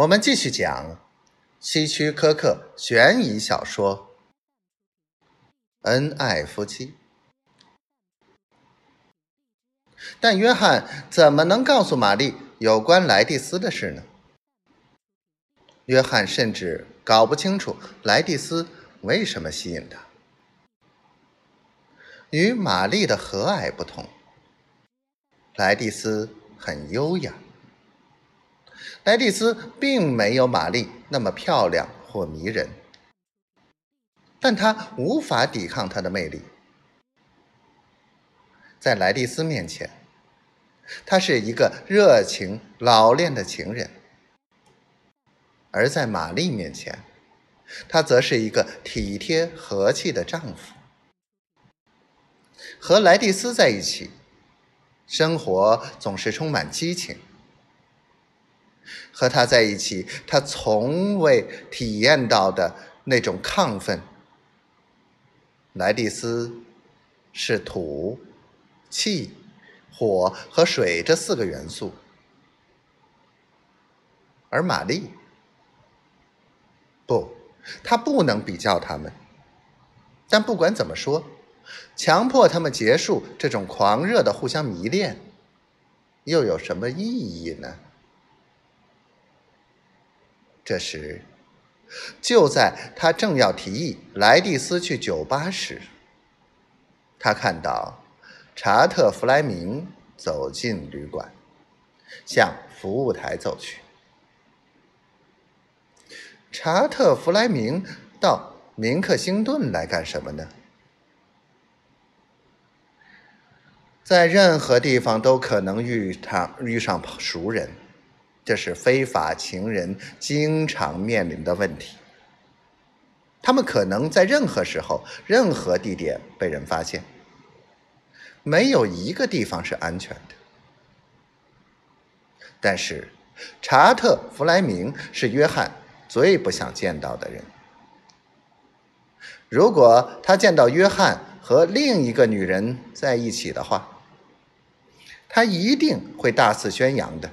我们继续讲希区柯克悬疑小说《恩爱夫妻》。但约翰怎么能告诉玛丽有关莱蒂斯的事呢？约翰甚至搞不清楚莱蒂斯为什么吸引他。与玛丽的和蔼不同，莱蒂斯很优雅。莱蒂斯并没有玛丽那么漂亮或迷人，但她无法抵抗她的魅力。在莱蒂斯面前，她是一个热情老练的情人；而在玛丽面前，他则是一个体贴和气的丈夫。和莱蒂斯在一起，生活总是充满激情。和他在一起，他从未体验到的那种亢奋。莱蒂斯是土、气、火和水这四个元素，而玛丽不，他不能比较他们。但不管怎么说，强迫他们结束这种狂热的互相迷恋，又有什么意义呢？这时，就在他正要提议莱蒂斯去酒吧时，他看到查特·弗莱明走进旅馆，向服务台走去。查特·弗莱明到明克星顿来干什么呢？在任何地方都可能遇上遇上熟人。这是非法情人经常面临的问题。他们可能在任何时候、任何地点被人发现，没有一个地方是安全的。但是，查特·弗莱明是约翰最不想见到的人。如果他见到约翰和另一个女人在一起的话，他一定会大肆宣扬的。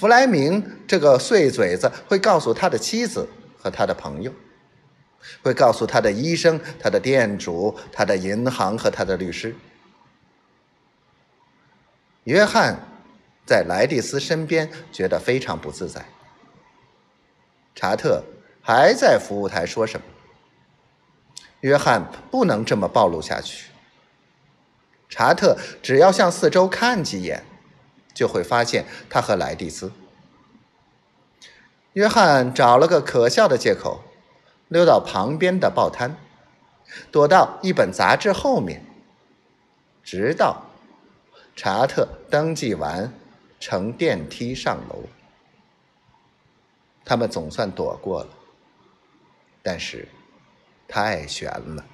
弗莱明这个碎嘴子会告诉他的妻子和他的朋友，会告诉他的医生、他的店主、他的银行和他的律师。约翰在莱蒂斯身边觉得非常不自在。查特还在服务台说什么？约翰不能这么暴露下去。查特只要向四周看几眼。就会发现他和莱蒂斯。约翰找了个可笑的借口，溜到旁边的报摊，躲到一本杂志后面，直到查特登记完，乘电梯上楼。他们总算躲过了，但是太悬了。